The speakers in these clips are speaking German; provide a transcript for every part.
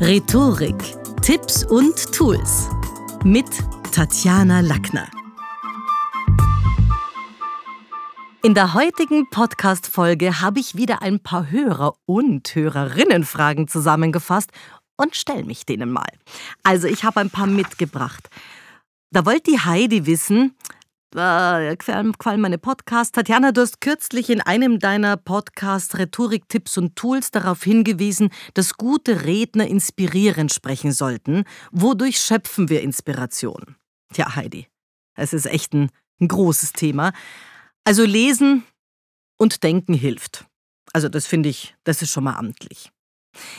Rhetorik, Tipps und Tools mit Tatjana Lackner. In der heutigen Podcast-Folge habe ich wieder ein paar Hörer- und Hörerinnenfragen zusammengefasst und stelle mich denen mal. Also, ich habe ein paar mitgebracht. Da wollte die Heidi wissen, äh, gefallen meine Podcasts. Tatjana, du hast kürzlich in einem deiner Podcasts Rhetorik, Tipps und Tools darauf hingewiesen, dass gute Redner inspirierend sprechen sollten. Wodurch schöpfen wir Inspiration? Tja, Heidi, es ist echt ein, ein großes Thema. Also lesen und denken hilft. Also das finde ich, das ist schon mal amtlich.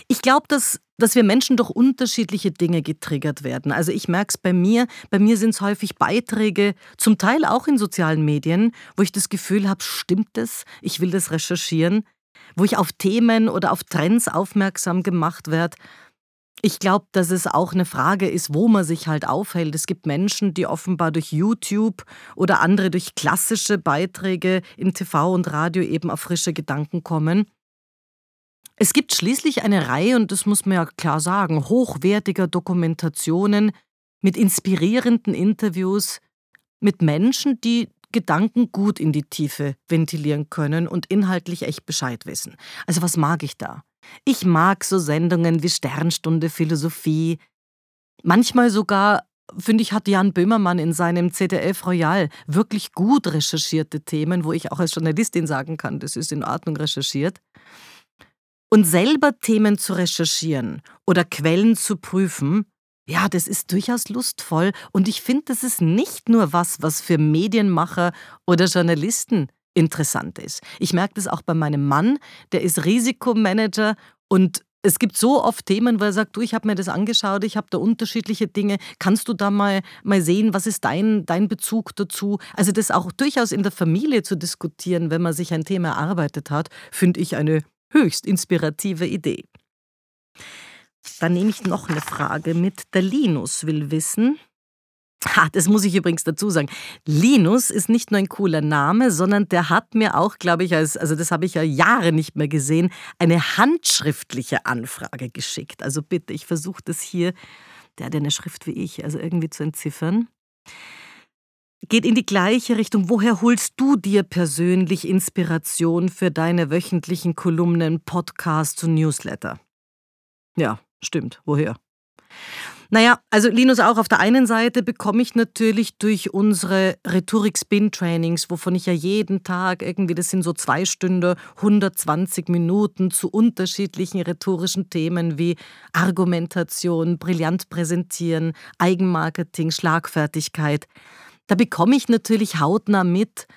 Ich glaube, dass, dass wir Menschen durch unterschiedliche Dinge getriggert werden. Also ich merke es bei mir. Bei mir sind es häufig Beiträge, zum Teil auch in sozialen Medien, wo ich das Gefühl habe, stimmt es? Ich will das recherchieren. Wo ich auf Themen oder auf Trends aufmerksam gemacht werde. Ich glaube, dass es auch eine Frage ist, wo man sich halt aufhält. Es gibt Menschen, die offenbar durch YouTube oder andere durch klassische Beiträge in TV und Radio eben auf frische Gedanken kommen. Es gibt schließlich eine Reihe, und das muss man ja klar sagen, hochwertiger Dokumentationen mit inspirierenden Interviews mit Menschen, die Gedanken gut in die Tiefe ventilieren können und inhaltlich echt Bescheid wissen. Also was mag ich da? Ich mag so Sendungen wie Sternstunde Philosophie. Manchmal sogar, finde ich, hat Jan Böhmermann in seinem ZDF Royal wirklich gut recherchierte Themen, wo ich auch als Journalistin sagen kann, das ist in Ordnung recherchiert. Und selber Themen zu recherchieren oder Quellen zu prüfen, ja, das ist durchaus lustvoll und ich finde, das ist nicht nur was, was für Medienmacher oder Journalisten interessant ist. Ich merke das auch bei meinem Mann, der ist Risikomanager und es gibt so oft Themen, wo er sagt, du, ich habe mir das angeschaut, ich habe da unterschiedliche Dinge. Kannst du da mal, mal sehen, was ist dein, dein Bezug dazu? Also das auch durchaus in der Familie zu diskutieren, wenn man sich ein Thema erarbeitet hat, finde ich eine höchst inspirative Idee. Dann nehme ich noch eine Frage mit. Der Linus will wissen. Ha, das muss ich übrigens dazu sagen. Linus ist nicht nur ein cooler Name, sondern der hat mir auch, glaube ich, als, also das habe ich ja Jahre nicht mehr gesehen, eine handschriftliche Anfrage geschickt. Also bitte, ich versuche das hier, der hat eine Schrift wie ich, also irgendwie zu entziffern geht in die gleiche Richtung. Woher holst du dir persönlich Inspiration für deine wöchentlichen Kolumnen, Podcasts und Newsletter? Ja, stimmt. Woher? Naja, also Linus, auch auf der einen Seite bekomme ich natürlich durch unsere Rhetorik-Spin-Trainings, wovon ich ja jeden Tag irgendwie, das sind so zwei Stunden, 120 Minuten zu unterschiedlichen rhetorischen Themen wie Argumentation, brillant präsentieren, Eigenmarketing, Schlagfertigkeit. Da bekomme ich natürlich hautnah mit,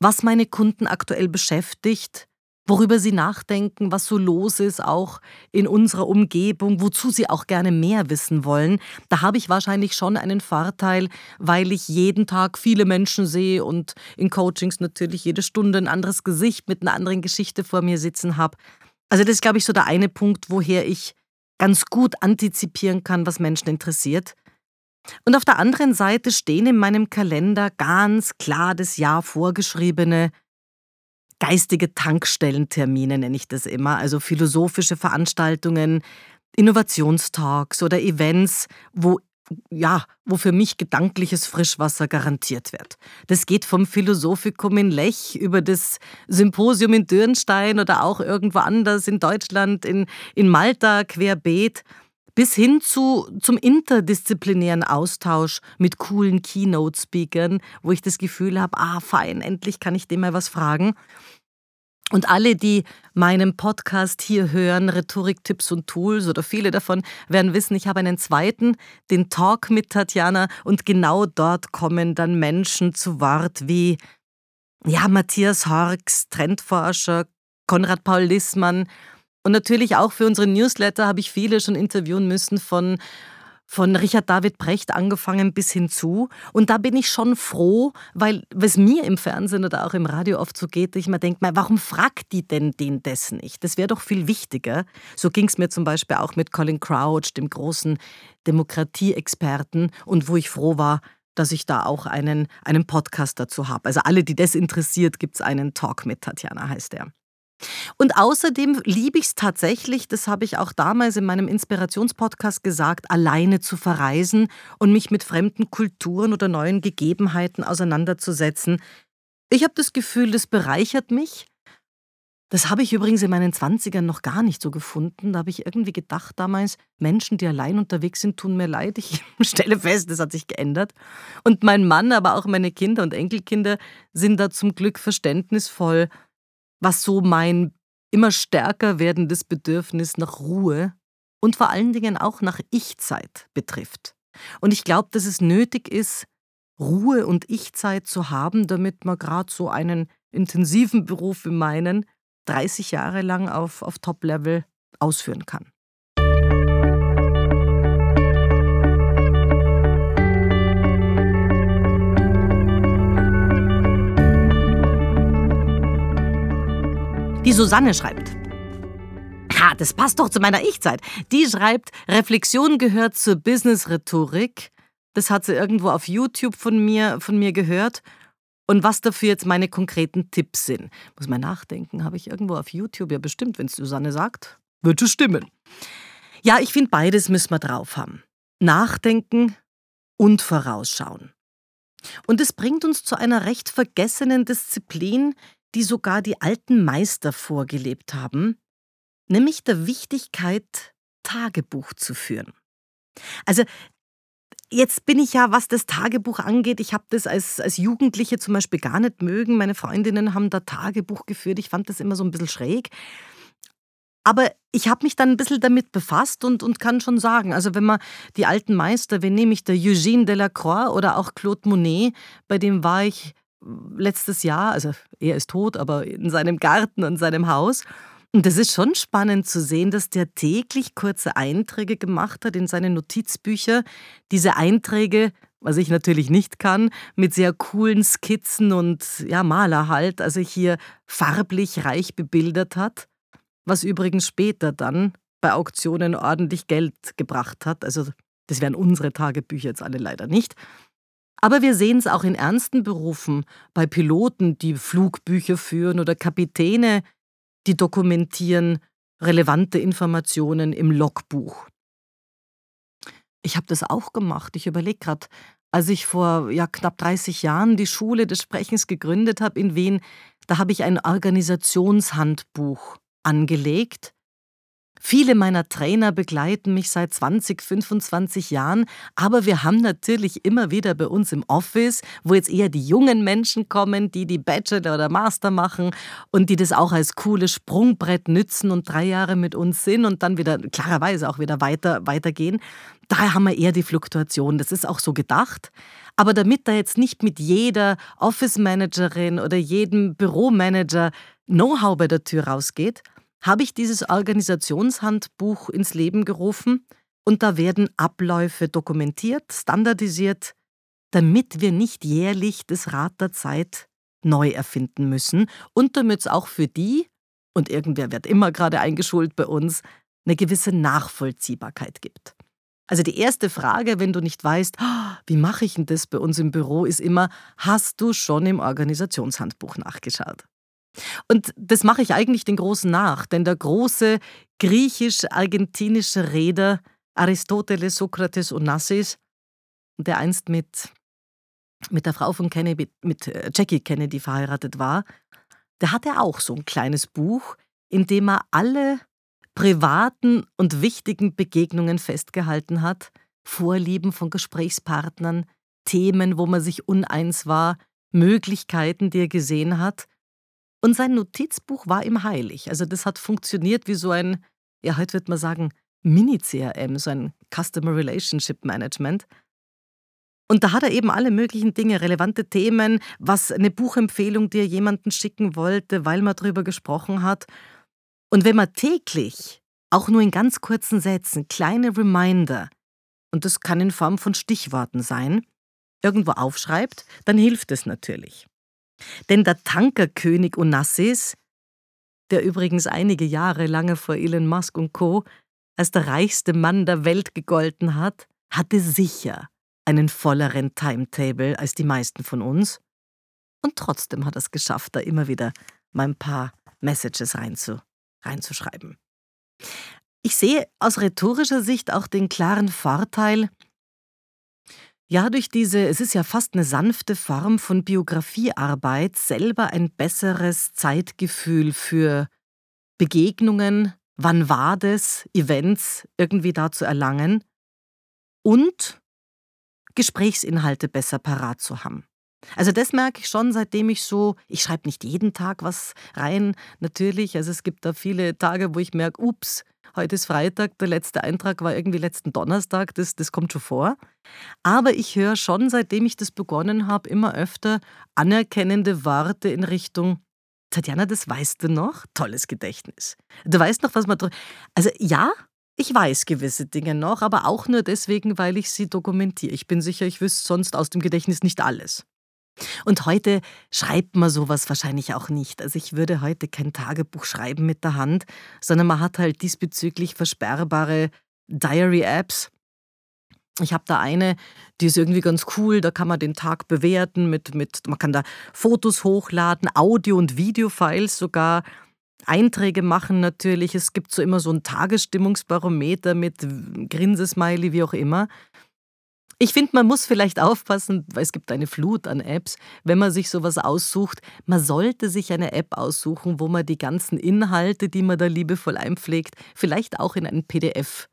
was meine Kunden aktuell beschäftigt, worüber sie nachdenken, was so los ist, auch in unserer Umgebung, wozu sie auch gerne mehr wissen wollen. Da habe ich wahrscheinlich schon einen Vorteil, weil ich jeden Tag viele Menschen sehe und in Coachings natürlich jede Stunde ein anderes Gesicht mit einer anderen Geschichte vor mir sitzen habe. Also das ist, glaube ich, so der eine Punkt, woher ich ganz gut antizipieren kann, was Menschen interessiert. Und auf der anderen Seite stehen in meinem Kalender ganz klar das Jahr vorgeschriebene geistige Tankstellentermine, nenne ich das immer, also philosophische Veranstaltungen, Innovationstalks oder Events, wo ja, wo für mich gedankliches Frischwasser garantiert wird. Das geht vom Philosophikum in Lech über das Symposium in Dürnstein oder auch irgendwo anders in Deutschland, in, in Malta, querbeet bis hin zu, zum interdisziplinären Austausch mit coolen Keynote-Speakern, wo ich das Gefühl habe, ah, fein, endlich kann ich dem mal was fragen. Und alle, die meinen Podcast hier hören, Rhetorik-Tipps und Tools oder viele davon, werden wissen, ich habe einen zweiten, den Talk mit Tatjana und genau dort kommen dann Menschen zu Wort wie ja, Matthias Horks, Trendforscher, Konrad Paul Lissmann, und natürlich auch für unsere Newsletter habe ich viele schon interviewen müssen von von Richard David Brecht angefangen bis hinzu. Und da bin ich schon froh, weil es mir im Fernsehen oder auch im Radio oft so geht, ich mir denke, warum fragt die denn den das nicht? Das wäre doch viel wichtiger. So ging es mir zum Beispiel auch mit Colin Crouch, dem großen Demokratieexperten, und wo ich froh war, dass ich da auch einen, einen Podcast dazu habe. Also alle, die das interessiert, gibt es einen Talk mit Tatjana, heißt der. Und außerdem liebe ich es tatsächlich, das habe ich auch damals in meinem Inspirationspodcast gesagt, alleine zu verreisen und mich mit fremden Kulturen oder neuen Gegebenheiten auseinanderzusetzen. Ich habe das Gefühl, das bereichert mich. Das habe ich übrigens in meinen Zwanzigern noch gar nicht so gefunden. Da habe ich irgendwie gedacht damals, Menschen, die allein unterwegs sind, tun mir leid. Ich stelle fest, das hat sich geändert. Und mein Mann, aber auch meine Kinder und Enkelkinder sind da zum Glück verständnisvoll was so mein immer stärker werdendes Bedürfnis nach Ruhe und vor allen Dingen auch nach Ich-Zeit betrifft. Und ich glaube, dass es nötig ist, Ruhe und Ich-Zeit zu haben, damit man gerade so einen intensiven Beruf wie meinen 30 Jahre lang auf, auf Top-Level ausführen kann. Die Susanne schreibt. Ha, das passt doch zu meiner Ich-Zeit. Die schreibt, Reflexion gehört zur Business-Rhetorik. Das hat sie irgendwo auf YouTube von mir, von mir gehört. Und was dafür jetzt meine konkreten Tipps sind. Muss man nachdenken, habe ich irgendwo auf YouTube, ja bestimmt, wenn es Susanne sagt, wird es stimmen. Ja, ich finde, beides müssen wir drauf haben. Nachdenken und vorausschauen. Und es bringt uns zu einer recht vergessenen Disziplin, die sogar die alten Meister vorgelebt haben, nämlich der Wichtigkeit, Tagebuch zu führen. Also Jetzt bin ich ja, was das Tagebuch angeht, ich habe das als, als Jugendliche zum Beispiel gar nicht mögen. Meine Freundinnen haben da Tagebuch geführt. Ich fand das immer so ein bisschen schräg. Aber ich habe mich dann ein bisschen damit befasst und, und kann schon sagen, also wenn man die alten Meister, wen nehme ich, der Eugène Delacroix oder auch Claude Monet, bei dem war ich letztes Jahr, also er ist tot, aber in seinem Garten und seinem Haus. Und das ist schon spannend zu sehen, dass der täglich kurze Einträge gemacht hat in seine Notizbücher. Diese Einträge, was ich natürlich nicht kann, mit sehr coolen Skizzen und ja, Maler halt, also hier farblich reich bebildert hat, was übrigens später dann bei Auktionen ordentlich Geld gebracht hat. Also das wären unsere Tagebücher jetzt alle leider nicht. Aber wir sehen es auch in ernsten Berufen, bei Piloten, die Flugbücher führen oder Kapitäne, die dokumentieren relevante Informationen im Logbuch. Ich habe das auch gemacht. Ich überlege gerade, als ich vor ja, knapp 30 Jahren die Schule des Sprechens gegründet habe in Wien, da habe ich ein Organisationshandbuch angelegt Viele meiner Trainer begleiten mich seit 20, 25 Jahren, aber wir haben natürlich immer wieder bei uns im Office, wo jetzt eher die jungen Menschen kommen, die die Bachelor oder Master machen und die das auch als cooles Sprungbrett nützen und drei Jahre mit uns sind und dann wieder klarerweise auch wieder weiter, weitergehen. Daher haben wir eher die Fluktuation. Das ist auch so gedacht. Aber damit da jetzt nicht mit jeder Office Managerin oder jedem Büromanager Know-how bei der Tür rausgeht, habe ich dieses Organisationshandbuch ins Leben gerufen und da werden Abläufe dokumentiert, standardisiert, damit wir nicht jährlich das Rad der Zeit neu erfinden müssen und damit es auch für die, und irgendwer wird immer gerade eingeschult bei uns, eine gewisse Nachvollziehbarkeit gibt. Also die erste Frage, wenn du nicht weißt, ah, wie mache ich denn das bei uns im Büro, ist immer, hast du schon im Organisationshandbuch nachgeschaut? Und das mache ich eigentlich den Großen nach, denn der große griechisch-argentinische Redner Aristoteles, Sokrates und Nassis, der einst mit, mit der Frau von Kennedy, mit äh, Jackie Kennedy verheiratet war, der hatte auch so ein kleines Buch, in dem er alle privaten und wichtigen Begegnungen festgehalten hat, Vorlieben von Gesprächspartnern, Themen, wo man sich uneins war, Möglichkeiten, die er gesehen hat und sein Notizbuch war ihm heilig. Also das hat funktioniert wie so ein, ja, heute wird man sagen, Mini-CRM, so ein Customer Relationship Management. Und da hat er eben alle möglichen Dinge, relevante Themen, was eine Buchempfehlung, die er jemanden schicken wollte, weil man darüber gesprochen hat. Und wenn man täglich, auch nur in ganz kurzen Sätzen, kleine Reminder, und das kann in Form von Stichworten sein, irgendwo aufschreibt, dann hilft es natürlich. Denn der Tankerkönig Onassis, der übrigens einige Jahre lange vor Elon Musk und Co. als der reichste Mann der Welt gegolten hat, hatte sicher einen volleren Timetable als die meisten von uns. Und trotzdem hat er es geschafft, da immer wieder mal ein paar Messages reinzu, reinzuschreiben. Ich sehe aus rhetorischer Sicht auch den klaren Vorteil, ja, durch diese, es ist ja fast eine sanfte Form von Biografiearbeit, selber ein besseres Zeitgefühl für Begegnungen, wann war das, Events irgendwie da zu erlangen und Gesprächsinhalte besser parat zu haben. Also das merke ich schon, seitdem ich so, ich schreibe nicht jeden Tag was rein, natürlich. Also es gibt da viele Tage, wo ich merke, ups, heute ist Freitag, der letzte Eintrag war irgendwie letzten Donnerstag, das, das kommt schon vor. Aber ich höre schon, seitdem ich das begonnen habe, immer öfter anerkennende Worte in Richtung, Tatjana, das weißt du noch? Tolles Gedächtnis. Du weißt noch, was man. Also ja, ich weiß gewisse Dinge noch, aber auch nur deswegen, weil ich sie dokumentiere. Ich bin sicher, ich wüsste sonst aus dem Gedächtnis nicht alles. Und heute schreibt man sowas wahrscheinlich auch nicht. Also ich würde heute kein Tagebuch schreiben mit der Hand, sondern man hat halt diesbezüglich versperrbare Diary-Apps. Ich habe da eine, die ist irgendwie ganz cool, da kann man den Tag bewerten, mit, mit, man kann da Fotos hochladen, Audio- und Videofiles sogar, Einträge machen natürlich. Es gibt so immer so ein Tagesstimmungsbarometer mit Grinsesmiley, wie auch immer. Ich finde, man muss vielleicht aufpassen, weil es gibt eine Flut an Apps, wenn man sich sowas aussucht. Man sollte sich eine App aussuchen, wo man die ganzen Inhalte, die man da liebevoll einpflegt, vielleicht auch in ein PDF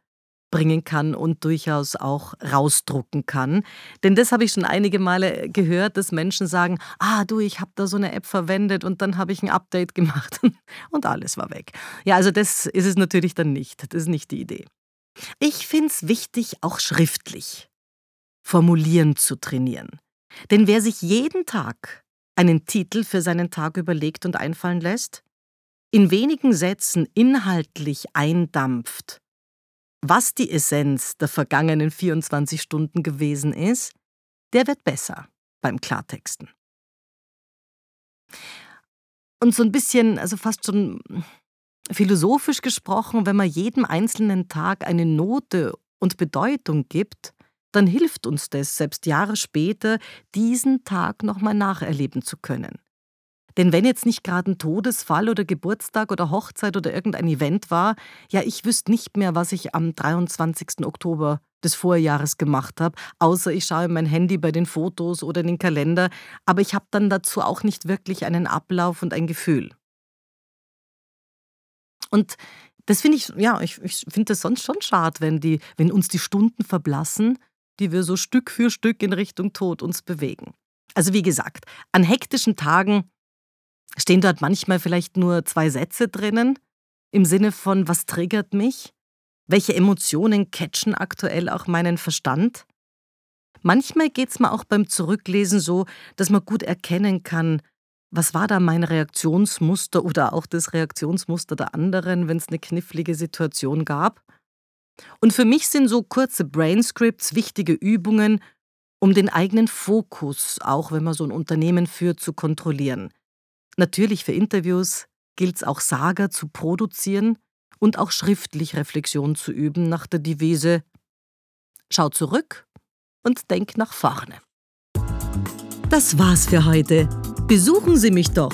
bringen kann und durchaus auch rausdrucken kann. Denn das habe ich schon einige Male gehört, dass Menschen sagen, ah du, ich habe da so eine App verwendet und dann habe ich ein Update gemacht und alles war weg. Ja, also das ist es natürlich dann nicht. Das ist nicht die Idee. Ich finde es wichtig, auch schriftlich Formulieren zu trainieren. Denn wer sich jeden Tag einen Titel für seinen Tag überlegt und einfallen lässt, in wenigen Sätzen inhaltlich eindampft, was die Essenz der vergangenen 24 Stunden gewesen ist, der wird besser beim Klartexten. Und so ein bisschen, also fast schon philosophisch gesprochen, wenn man jedem einzelnen Tag eine Note und Bedeutung gibt, dann hilft uns das, selbst Jahre später, diesen Tag nochmal nacherleben zu können. Denn wenn jetzt nicht gerade ein Todesfall oder Geburtstag oder Hochzeit oder irgendein Event war, ja, ich wüsste nicht mehr, was ich am 23. Oktober des Vorjahres gemacht habe, außer ich schaue in mein Handy bei den Fotos oder in den Kalender, aber ich habe dann dazu auch nicht wirklich einen Ablauf und ein Gefühl. Und das finde ich, ja, ich, ich finde das sonst schon schade, wenn, die, wenn uns die Stunden verblassen die wir so Stück für Stück in Richtung Tod uns bewegen. Also wie gesagt, an hektischen Tagen stehen dort manchmal vielleicht nur zwei Sätze drinnen, im Sinne von, was triggert mich? Welche Emotionen catchen aktuell auch meinen Verstand? Manchmal geht es mir auch beim Zurücklesen so, dass man gut erkennen kann, was war da mein Reaktionsmuster oder auch das Reaktionsmuster der anderen, wenn es eine knifflige Situation gab. Und für mich sind so kurze Brainscripts wichtige Übungen, um den eigenen Fokus, auch wenn man so ein Unternehmen führt, zu kontrollieren. Natürlich für Interviews gilt es auch Saga zu produzieren und auch schriftlich Reflexion zu üben nach der Devise Schau zurück und denk nach vorne. Das war's für heute. Besuchen Sie mich doch